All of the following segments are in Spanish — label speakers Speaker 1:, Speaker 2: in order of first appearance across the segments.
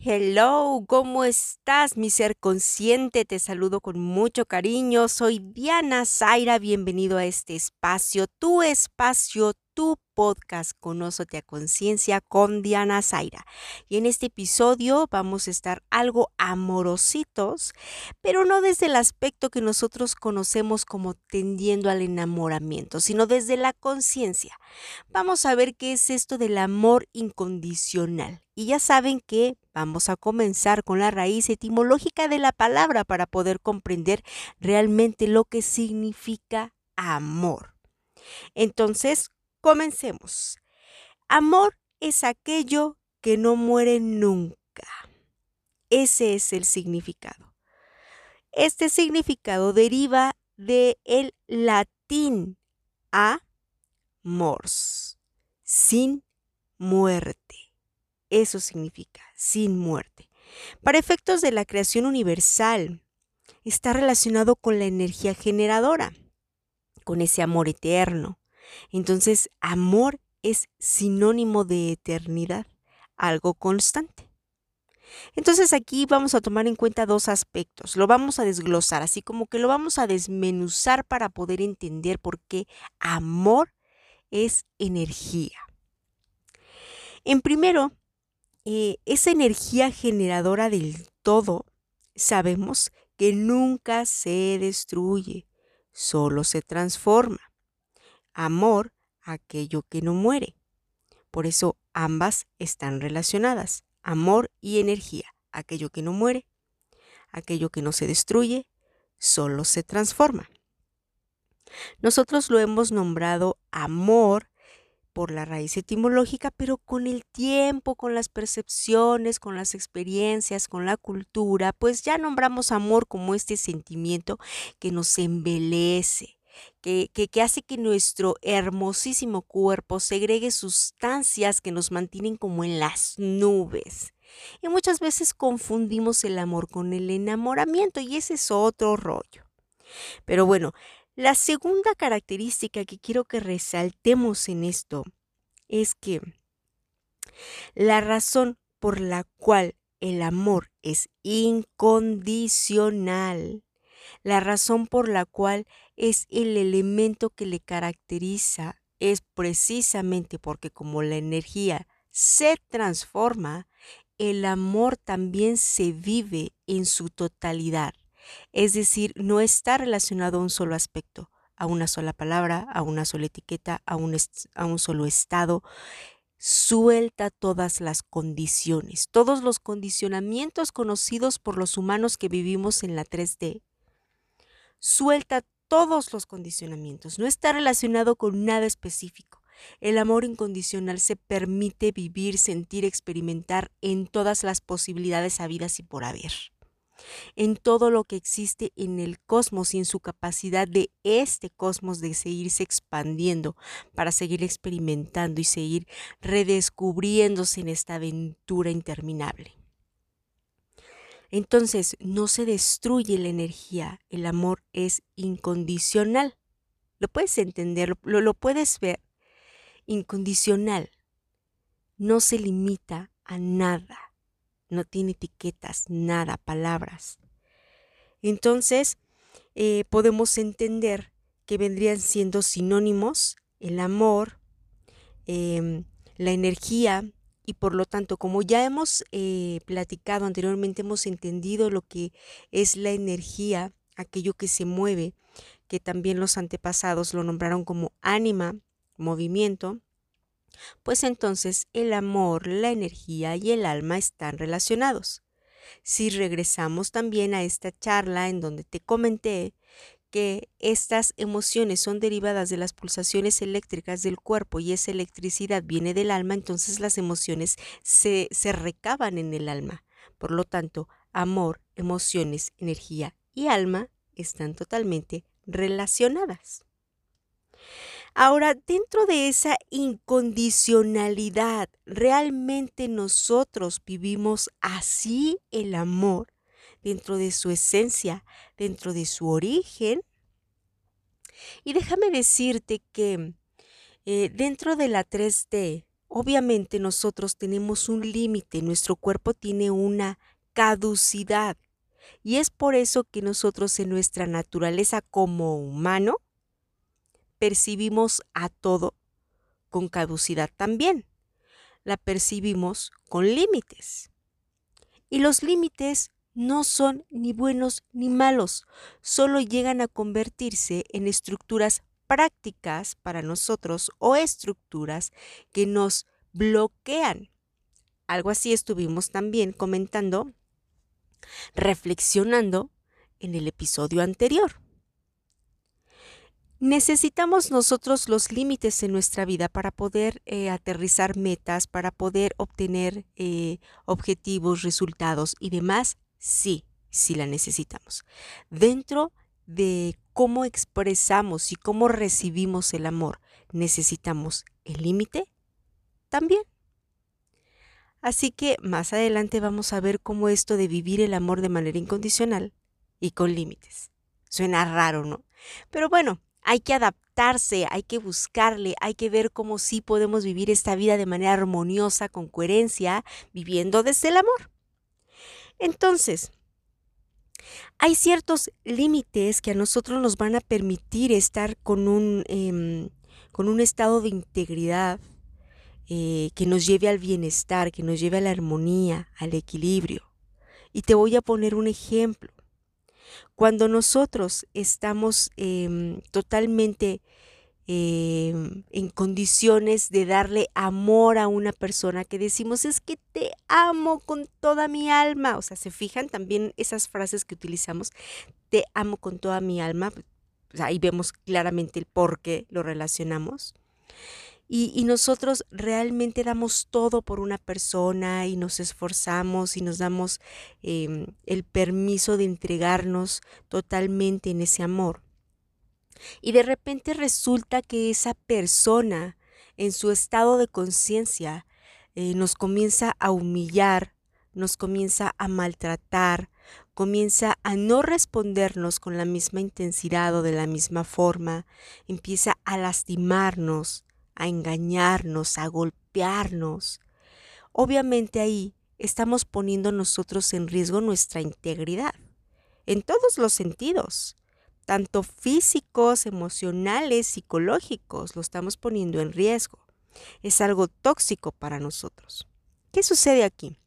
Speaker 1: Hello, ¿cómo estás, mi ser consciente? Te saludo con mucho cariño. Soy Diana Zaira. Bienvenido a este espacio, tu espacio, tu podcast Conócete a Conciencia con Diana Zaira. Y en este episodio vamos a estar algo amorositos, pero no desde el aspecto que nosotros conocemos como tendiendo al enamoramiento, sino desde la conciencia. Vamos a ver qué es esto del amor incondicional. Y ya saben que vamos a comenzar con la raíz etimológica de la palabra para poder comprender realmente lo que significa amor. Entonces, Comencemos. Amor es aquello que no muere nunca. Ese es el significado. Este significado deriva del el latín a mors, sin muerte. Eso significa, sin muerte. Para efectos de la creación universal, está relacionado con la energía generadora, con ese amor eterno, entonces, amor es sinónimo de eternidad, algo constante. Entonces aquí vamos a tomar en cuenta dos aspectos. Lo vamos a desglosar, así como que lo vamos a desmenuzar para poder entender por qué amor es energía. En primero, eh, esa energía generadora del todo, sabemos que nunca se destruye, solo se transforma amor aquello que no muere. Por eso ambas están relacionadas, amor y energía, aquello que no muere, aquello que no se destruye, solo se transforma. Nosotros lo hemos nombrado amor por la raíz etimológica, pero con el tiempo, con las percepciones, con las experiencias, con la cultura, pues ya nombramos amor como este sentimiento que nos embelece, que, hace que nuestro hermosísimo cuerpo segregue sustancias que nos mantienen como en las nubes. Y muchas veces confundimos el amor con el enamoramiento y ese es otro rollo. Pero bueno, la segunda característica que quiero que resaltemos en esto es que la razón por la cual el amor es incondicional la razón por la cual es el elemento que le caracteriza es precisamente porque como la energía se transforma, el amor también se vive en su totalidad. Es decir, no está relacionado a un solo aspecto, a una sola palabra, a una sola etiqueta, a un, a un solo estado. Suelta todas las condiciones, todos los condicionamientos conocidos por los humanos que vivimos en la 3D suelta todos los condicionamientos, no está relacionado con nada específico. El amor incondicional se permite vivir, sentir, experimentar en todas las posibilidades habidas y por haber. En todo lo que existe en el cosmos y en su capacidad de este cosmos de seguirse expandiendo para seguir experimentando y seguir redescubriéndose en esta aventura interminable. Entonces no se destruye la energía, el amor es incondicional. Lo puedes entender, lo, puedes ver. Incondicional. No se limita a nada. No tiene etiquetas, nada, palabras. Entonces eh, podemos entender que vendrían siendo sinónimos el amor, em, la energía, y por lo tanto, como ya hemos eh, platicado anteriormente, hemos entendido lo que es la energía, aquello que se mueve, que también los antepasados lo nombraron como ánima, movimiento, pues entonces el amor, la energía y el alma están relacionados. Si regresamos también a esta charla en donde te comenté que estas emociones son derivadas de las pulsaciones eléctricas del cuerpo y esa electricidad viene del alma, entonces las emociones se, se recaban en el alma. Por lo tanto, amor, emociones, energía y alma están totalmente relacionadas. Ahora, dentro de esa incondicionalidad, ¿realmente nosotros vivimos así el amor? Dentro de su esencia, dentro de su origen. Y déjame decirte que eh, dentro de la 3D obviamente nosotros tenemos un límite, nuestro cuerpo tiene una caducidad. Y es por eso que nosotros en nuestra naturaleza como humano percibimos a todo con caducidad también. La percibimos con límites. Y los límites no son ni buenos ni malos, solo llegan a convertirse en estructuras prácticas para nosotros o estructuras que nos bloquean. Algo así estuvimos también comentando, reflexionando en el episodio anterior. Necesitamos nosotros los límites en nuestra vida para poder eh, aterrizar metas, para poder obtener eh, objetivos, resultados y demás. Sí, sí la necesitamos. Dentro de cómo expresamos y cómo recibimos el amor, necesitamos el límite también. Así que más adelante vamos a ver cómo esto de vivir el amor de manera incondicional y con límites. Suena raro, ¿no? Pero bueno, hay que adaptarse, hay que buscarle, hay que ver cómo sí podemos vivir esta vida de manera armoniosa, con coherencia, viviendo desde el amor. Entonces, hay ciertos límites que a nosotros nos van a permitir estar con un, em, con un estado de integridad eh, que nos lleve al bienestar, que nos lleve a la armonía, al equilibrio. Y te voy a poner un ejemplo. Cuando nosotros estamos em, totalmente em, en condiciones de darle amor a una persona que decimos es que te amo con toda mi alma, o sea, se fijan también esas frases que utilizamos, te amo con toda mi alma, ahí vemos claramente el por qué lo relacionamos. Y, nosotros realmente damos todo por una persona y nos esforzamos y nos damos em, el permiso de entregarnos totalmente en ese amor. Y de repente resulta que esa persona en su estado de conciencia eh, nos comienza a humillar, nos comienza a maltratar, comienza a no respondernos con la misma intensidad o de la misma forma, empieza a lastimarnos, a engañarnos, a golpearnos. Obviamente ahí estamos poniendo nosotros en riesgo nuestra integridad, en todos los sentidos, tanto físicos, emocionales, psicológicos, lo estamos poniendo en riesgo. Es algo tóxico para nosotros. ¿Qué sucede aquí?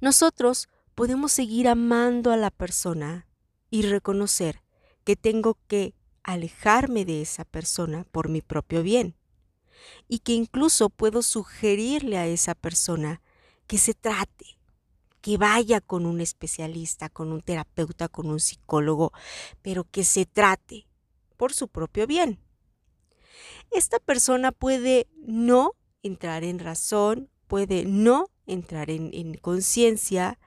Speaker 1: Nosotros podemos seguir amando a la persona y reconocer que tengo que alejarme de esa persona por mi propio bien y que incluso puedo sugerirle a esa persona que se trate, que vaya con un especialista, con un terapeuta, con un psicólogo, pero que se trate por su propio bien. Esta persona puede no entrar en razón, puede no entrar en, en conciencia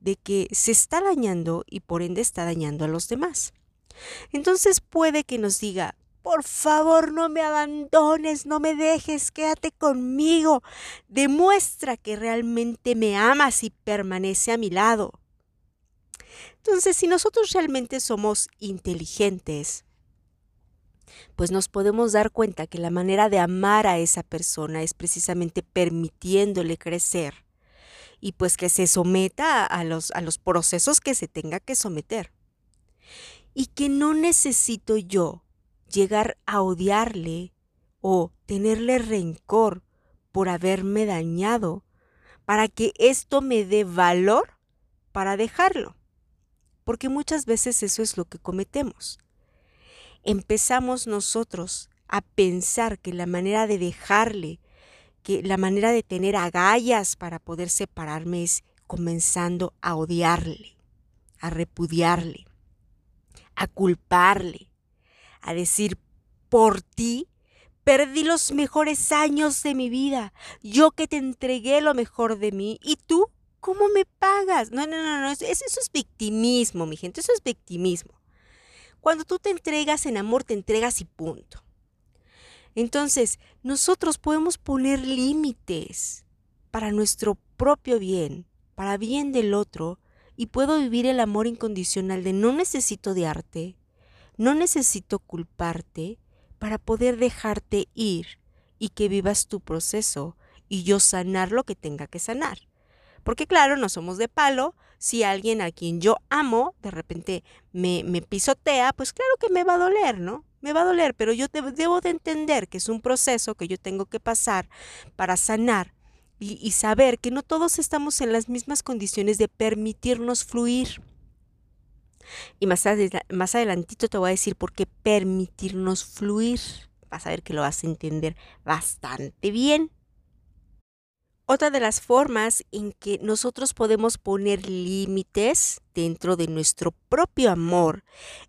Speaker 1: de que se está dañando y por ende está dañando a los demás. Entonces puede que nos diga, por favor no me abandones, no me dejes, quédate conmigo, demuestra que realmente me amas y permanece a mi lado. Entonces, si nosotros realmente somos inteligentes, pues nos podemos dar cuenta que la manera de amar a esa persona es precisamente permitiéndole crecer y pues que se someta a los, a los procesos que se tenga que someter y que no necesito yo llegar a odiarle o tenerle rencor por haberme dañado para que esto me dé valor para dejarlo. Porque muchas veces eso es lo que cometemos. Empezamos nosotros a pensar que la manera de dejarle, que la manera de tener agallas para poder separarme es comenzando a odiarle, a repudiarle a culparle, a decir, por ti perdí los mejores años de mi vida, yo que te entregué lo mejor de mí, y tú, ¿cómo me pagas? No, no, no, no, eso, eso es victimismo, mi gente, eso es victimismo. Cuando tú te entregas en amor, te entregas y punto. Entonces, nosotros podemos poner límites para nuestro propio bien, para bien del otro, y puedo vivir el amor incondicional de no necesito de arte, no necesito culparte para poder dejarte ir y que vivas tu proceso y yo sanar lo que tenga que sanar. Porque claro, no somos de palo. Si alguien a quien yo amo de repente me, me pisotea, pues claro que me va a doler, ¿no? Me va a doler, pero yo debo de entender que es un proceso que yo tengo que pasar para sanar y, saber que no todos estamos en las mismas condiciones de permitirnos fluir. Y más, más adelantito te voy a decir por qué permitirnos fluir. Vas a ver que lo vas a entender bastante bien. Otra de las formas en que nosotros podemos poner límites dentro de nuestro propio amor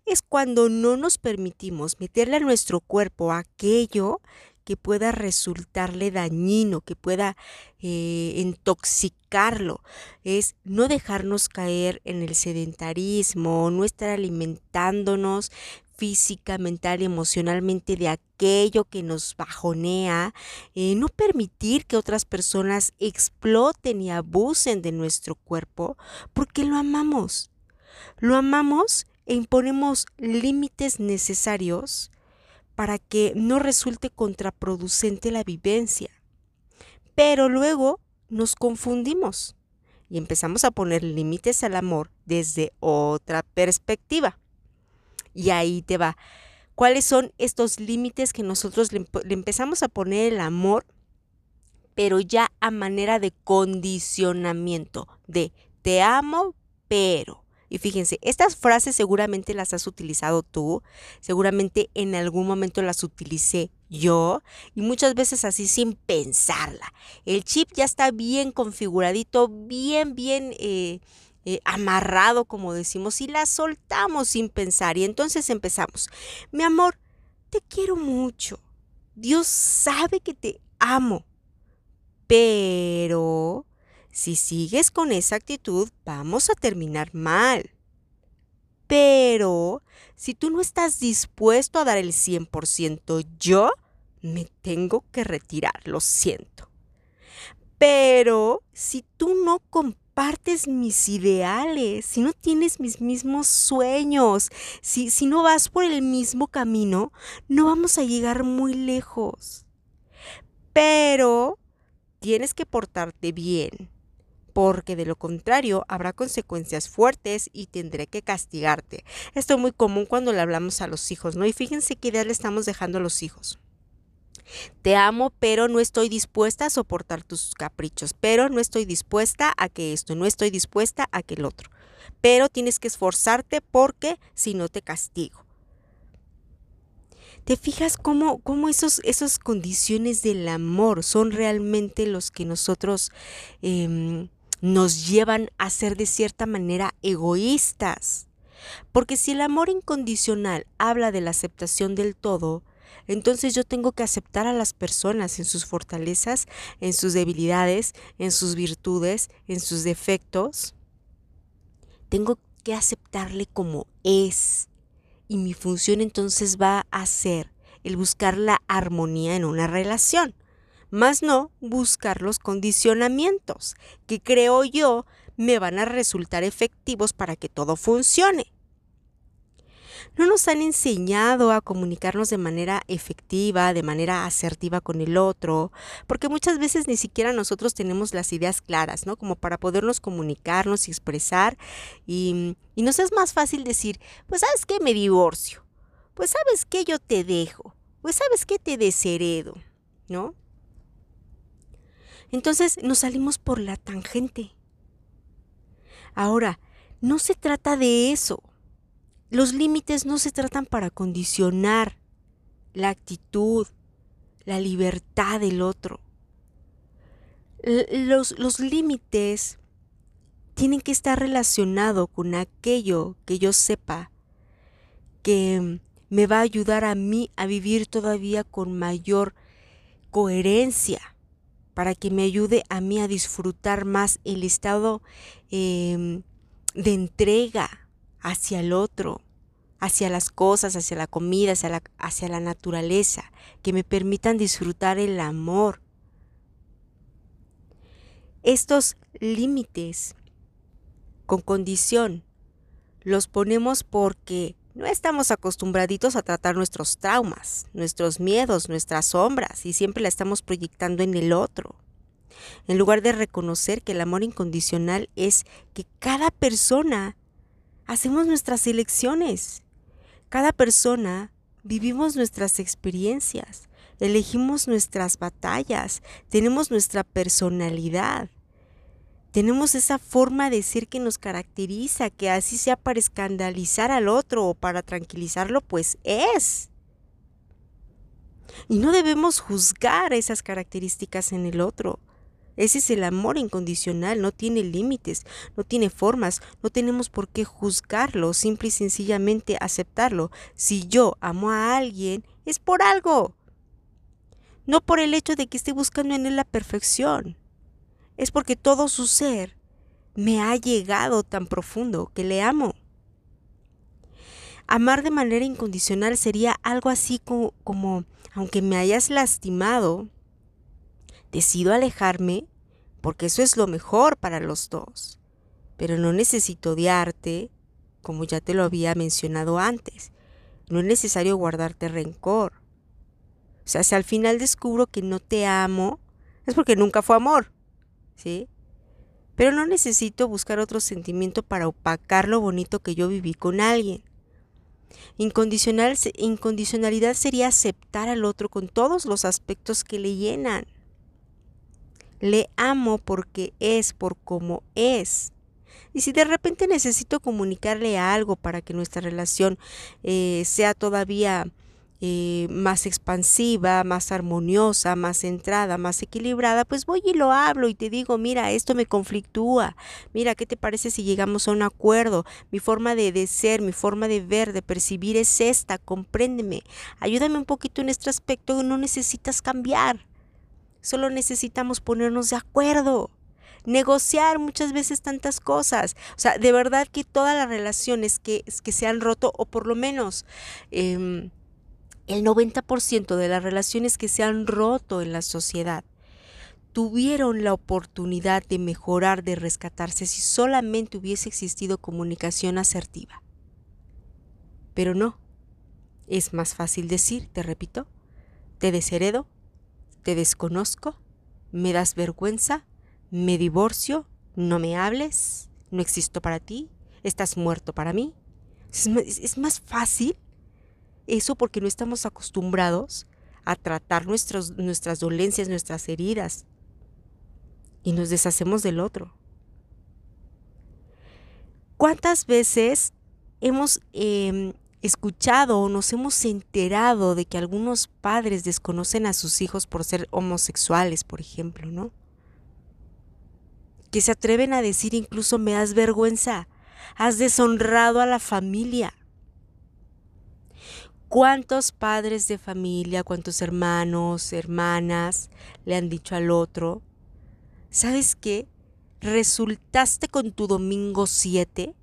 Speaker 1: es cuando no nos permitimos meterle a nuestro cuerpo aquello que pueda resultarle dañino, que pueda eh, intoxicarlo. Es no dejarnos caer en el sedentarismo, no estar alimentándonos física, mental y emocionalmente de aquello que nos bajonea, eh, no permitir que otras personas exploten y abusen de nuestro cuerpo, porque lo amamos. Lo amamos e imponemos límites necesarios para que no resulte contraproducente la vivencia. Pero luego nos confundimos y empezamos a poner límites al amor desde otra perspectiva. Y ahí te va. ¿Cuáles son estos límites que nosotros le, empezamos a poner el amor, pero ya a manera de condicionamiento, de te amo, pero y fíjense, estas frases seguramente las has utilizado tú, seguramente en algún momento las utilicé yo y muchas veces así sin pensarla. El chip ya está bien configuradito, bien, bien eh, eh, amarrado, como decimos, y la soltamos sin pensar. Y entonces empezamos. Mi amor, te quiero mucho. Dios sabe que te amo. Pero si sigues con esa actitud, vamos a terminar mal. Pero si tú no estás dispuesto a dar el 100%, yo me tengo que retirar, lo siento. Pero si tú no compartes mis ideales, si no tienes mis mismos sueños, si, si no vas por el mismo camino, no vamos a llegar muy lejos. Pero tienes que portarte bien porque de lo contrario habrá consecuencias fuertes y tendré que castigarte. Esto es muy común cuando le hablamos a los hijos, ¿no? Y fíjense qué idea le estamos dejando a los hijos. Te amo, pero no estoy dispuesta a soportar tus caprichos, pero no estoy dispuesta a que esto, no estoy dispuesta a que el otro. Pero tienes que esforzarte porque si no te castigo. ¿Te fijas cómo, cómo esos, esas condiciones del amor son realmente los que nosotros em, nos llevan a ser de cierta manera egoístas. Porque si el amor incondicional habla de la aceptación del todo, entonces yo tengo que aceptar a las personas en sus fortalezas, en sus debilidades, en sus virtudes, en sus defectos. Tengo que aceptarle como es. Y mi función entonces va a ser el buscar la armonía en una relación más no buscar los condicionamientos que creo yo me van a resultar efectivos para que todo funcione. No nos han enseñado a comunicarnos de manera efectiva, de manera asertiva con el otro, porque muchas veces ni siquiera nosotros tenemos las ideas claras, ¿no? Como para podernos comunicarnos y expresar. Y, y nos es más fácil decir, pues sabes qué, me divorcio. Pues sabes qué, yo te dejo. Pues sabes qué, te desheredo, ¿no? Entonces nos salimos por la tangente. Ahora, no se trata de eso. Los límites no se tratan para condicionar la actitud, la libertad del otro. Los, los límites tienen que estar relacionados con aquello que yo sepa que me va a ayudar a mí a vivir todavía con mayor coherencia para que me ayude a mí a disfrutar más el estado em, de entrega hacia el otro, hacia las cosas, hacia la comida, hacia la, hacia la naturaleza, que me permitan disfrutar el amor. Estos límites con condición los ponemos porque no estamos acostumbraditos a tratar nuestros traumas, nuestros miedos, nuestras sombras y siempre la estamos proyectando en el otro. En lugar de reconocer que el amor incondicional es que cada persona hacemos nuestras elecciones. Cada persona vivimos nuestras experiencias, elegimos nuestras batallas, tenemos nuestra personalidad. Tenemos esa forma de ser que nos caracteriza, que así sea para escandalizar al otro o para tranquilizarlo, pues es. Y no debemos juzgar esas características en el otro. Ese es el amor incondicional, no tiene límites, no tiene formas, no tenemos por qué juzgarlo, simple y sencillamente aceptarlo. Si yo amo a alguien, es por algo. No por el hecho de que esté buscando en él la perfección es porque todo su ser me ha llegado tan profundo que le amo. Amar de manera incondicional sería algo así como, aunque me hayas lastimado, decido alejarme porque eso es lo mejor para los dos. Pero no necesito odiarte, como ya te lo había mencionado antes. No es necesario guardarte rencor. O sea, si al final descubro que no te amo, es porque nunca fue amor. ¿Sí? Pero no necesito buscar otro sentimiento para opacar lo bonito que yo viví con alguien. Incondicional, incondicionalidad sería aceptar al otro con todos los aspectos que le llenan. Le amo porque es, por cómo es. Y si de repente necesito comunicarle algo para que nuestra relación eh, sea todavía eh, más expansiva, más armoniosa, más centrada, más equilibrada, pues voy y lo hablo y te digo, mira, esto me conflictúa, mira, ¿qué te parece si llegamos a un acuerdo? Mi forma de, ser, mi forma de ver, de percibir es esta, compréndeme, ayúdame un poquito en este aspecto, no necesitas cambiar, solo necesitamos ponernos de acuerdo negociar muchas veces tantas cosas. O sea, de verdad que todas las relaciones que, que se han roto, o por lo menos eh, el 90% de las relaciones que se han roto en la sociedad tuvieron la oportunidad de mejorar, de rescatarse si solamente hubiese existido comunicación asertiva. Pero no. Es más fácil decir, te repito, te desheredo, te desconozco, me das vergüenza, me divorcio, no me hables, no existo para ti, estás muerto para mí. Es, más fácil eso porque no estamos acostumbrados a tratar nuestras dolencias, nuestras heridas. Y nos deshacemos del otro. ¿Cuántas veces hemos em, escuchado o nos hemos enterado de que algunos padres desconocen a sus hijos por ser homosexuales, por ejemplo, ¿no? Que se atreven a decir incluso me das vergüenza, has deshonrado a la familia. ¿Cuántos padres de familia, cuántos hermanos, hermanas le han dicho al otro, ¿sabes qué? Resultaste con tu domingo 7,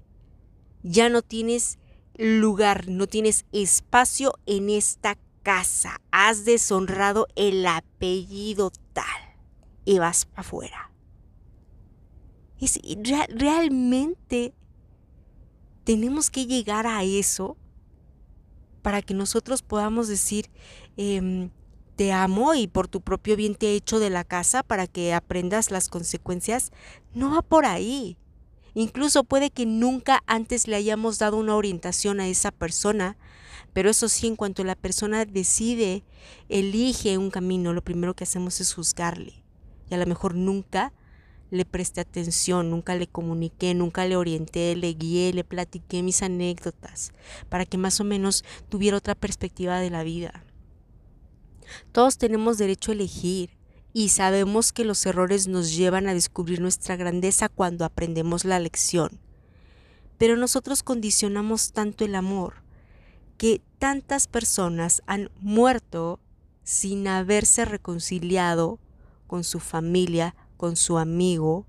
Speaker 1: ya no tienes lugar, no tienes espacio en esta casa, has deshonrado el apellido tal y vas para afuera. Es, realmente tenemos que llegar a eso para que nosotros podamos decir, em, te amo y por tu propio bien te he hecho de la casa para que aprendas las consecuencias, no va por ahí. Incluso puede que nunca antes le hayamos dado una orientación a esa persona, pero eso sí, en cuanto la persona decide, elige un camino, lo primero que hacemos es juzgarle. Y a lo mejor nunca le presté atención, nunca le comuniqué, nunca le orienté, le guié, le platiqué mis anécdotas, para que más o menos tuviera otra perspectiva de la vida. Todos tenemos derecho a elegir y sabemos que los errores nos llevan a descubrir nuestra grandeza cuando aprendemos la lección. Pero nosotros condicionamos tanto el amor que tantas personas han muerto sin haberse reconciliado con su familia, con su amigo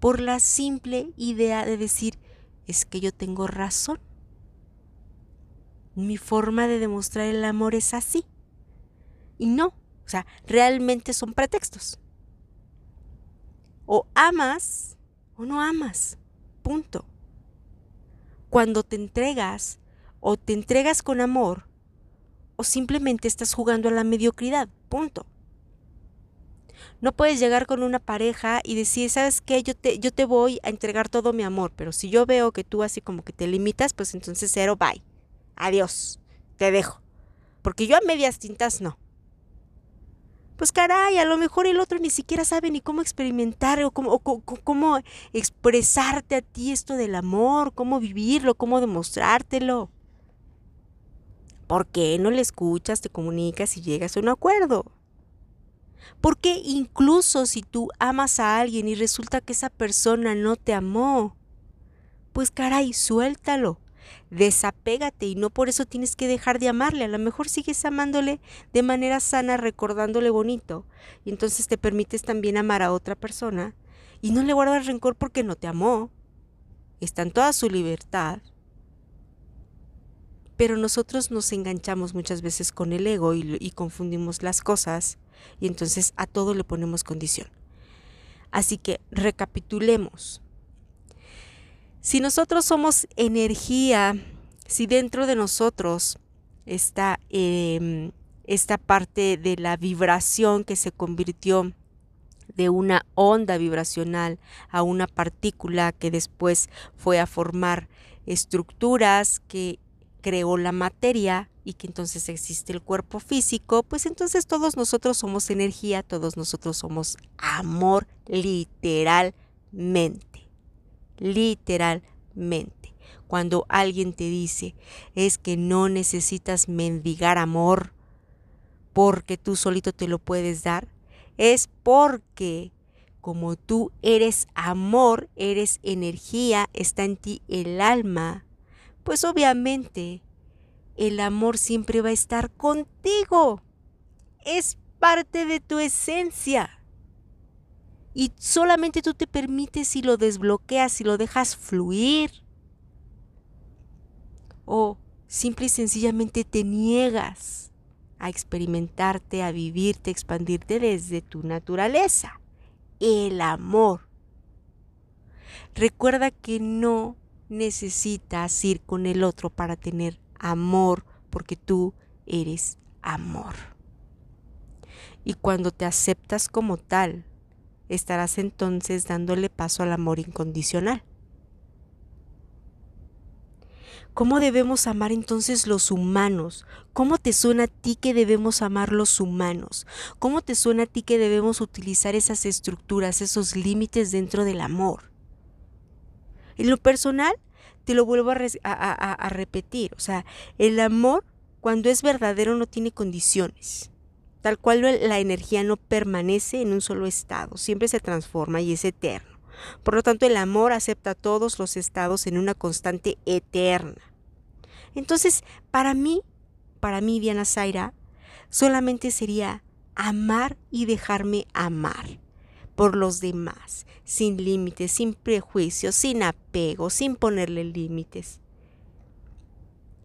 Speaker 1: por la simple idea de decir, es que yo tengo razón. Mi forma de demostrar el amor es así. Y no, o sea, realmente son pretextos. O amas o no amas. Punto. Cuando te entregas o te entregas con amor o simplemente estás jugando a la mediocridad, punto. No puedes llegar con una pareja y decir, ¿sabes qué? Yo te, yo te voy a entregar todo mi amor, pero si yo veo que tú así como que te limitas, pues entonces cero, bye. Adiós, te dejo. Porque yo a medias tintas no. Pues caray, a lo mejor el otro ni siquiera sabe ni cómo experimentar o cómo, cómo expresarte a ti esto del amor, cómo vivirlo, cómo demostrártelo. ¿Por qué no le escuchas, te comunicas y llegas a un acuerdo? Porque incluso si tú amas a alguien y resulta que esa persona no te amó, pues caray, suéltalo, desapégate y no por eso tienes que dejar de amarle, a lo mejor sigues amándole de manera sana, recordándole bonito, y entonces te permites también amar a otra persona y no le guardas rencor porque no te amó, está en toda su libertad. Pero nosotros nos enganchamos muchas veces con el ego y, confundimos las cosas y entonces a todo le ponemos condición. Así que recapitulemos. Si nosotros somos energía, si dentro de nosotros está em, esta parte de la vibración que se convirtió de una onda vibracional a una partícula que después fue a formar estructuras que creó la materia y que entonces existe el cuerpo físico, pues entonces todos nosotros somos energía, todos nosotros somos amor literalmente. Literalmente. Cuando alguien te dice es que no necesitas mendigar amor porque tú solito te lo puedes dar, es porque como tú eres amor, eres energía, está en ti el alma, pues obviamente el amor siempre va a estar contigo. Es parte de tu esencia. Y solamente tú te permites si lo desbloqueas, si lo dejas fluir. O simple y sencillamente te niegas a experimentarte, a vivirte, a expandirte desde tu naturaleza. El amor. Recuerda que no necesitas ir con el otro para tener amor, porque tú eres amor. Y cuando te aceptas como tal, estarás entonces dándole paso al amor incondicional. ¿Cómo debemos amar entonces los humanos? ¿Cómo te suena a ti que debemos amar los humanos? ¿Cómo te suena a ti que debemos utilizar esas estructuras, esos límites dentro del amor? En lo personal, te lo vuelvo a, repetir. O sea, el amor, cuando es verdadero, no tiene condiciones. Tal cual la energía no permanece en un solo estado, siempre se transforma y es eterno. Por lo tanto, el amor acepta todos los estados en una constante eterna. Entonces, para mí, para mí, Diana Zaira, solamente sería amar y dejarme amar por los demás, sin límites, sin prejuicios, sin apego, sin ponerle límites.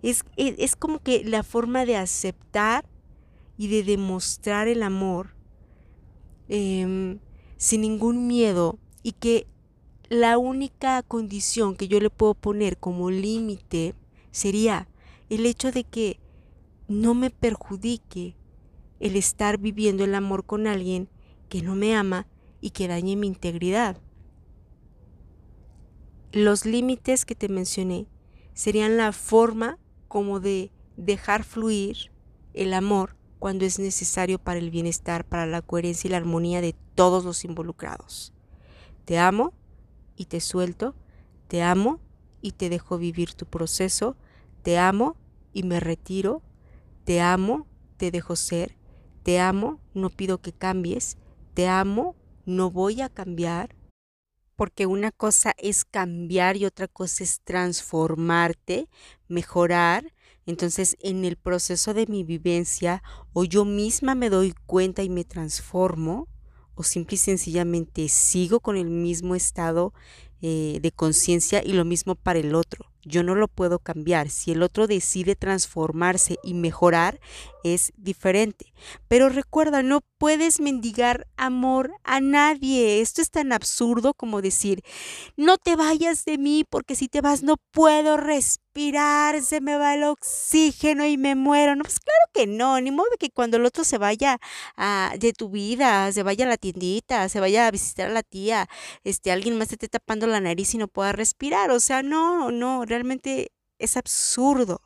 Speaker 1: Es, es, como que la forma de aceptar y de demostrar el amor em, sin ningún miedo y que la única condición que yo le puedo poner como límite sería el hecho de que no me perjudique el estar viviendo el amor con alguien que no me ama y que dañe mi integridad. Los límites que te mencioné serían la forma como de dejar fluir el amor cuando es necesario para el bienestar, para la coherencia y la armonía de todos los involucrados. Te amo y te suelto, te amo y te dejo vivir tu proceso, te amo y me retiro, te amo, te dejo ser, te amo, no pido que cambies, te amo no voy a cambiar, porque una cosa es cambiar y otra cosa es transformarte, mejorar. Entonces, en el proceso de mi vivencia, o yo misma me doy cuenta y me transformo, o simple y sencillamente sigo con el mismo estado eh, de conciencia y lo mismo para el otro. yo no lo puedo cambiar. Si el otro decide transformarse y mejorar, es diferente. Pero recuerda, no puedes mendigar amor a nadie. Esto es tan absurdo como decir, no te vayas de mí porque si te vas no puedo respirar, se me va el oxígeno y me muero. No, pues claro que no, ni modo que cuando el otro se vaya a, de tu vida, se vaya a la tiendita, se vaya a visitar a la tía, este, alguien más te esté tapando la nariz y no pueda respirar. O sea, no, no, realmente es absurdo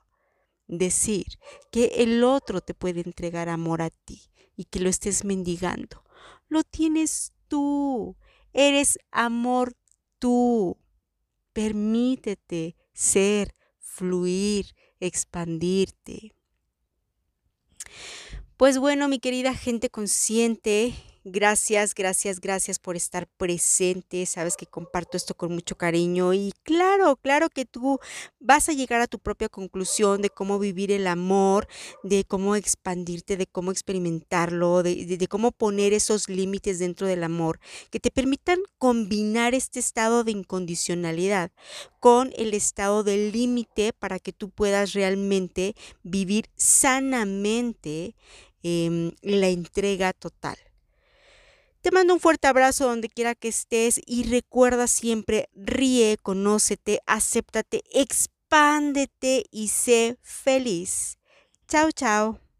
Speaker 1: decir que el otro te puede entregar amor a ti y que lo estés mendigando. Lo tienes tú. Eres amor tú. Permítete ser, fluir, expandirte. Pues bueno, mi querida gente consciente, Gracias, gracias, gracias por estar presente. Sabes que comparto esto con mucho cariño y claro, claro que tú vas a llegar a tu propia conclusión de cómo vivir el amor, de cómo expandirte, de cómo experimentarlo, de, cómo poner esos límites dentro del amor que te permitan combinar este estado de incondicionalidad con el estado del límite para que tú puedas realmente vivir sanamente em, la entrega total. Te mando un fuerte abrazo donde quiera que estés y recuerda siempre, ríe, conócete, acéptate, expándete y sé feliz. Chao, chao.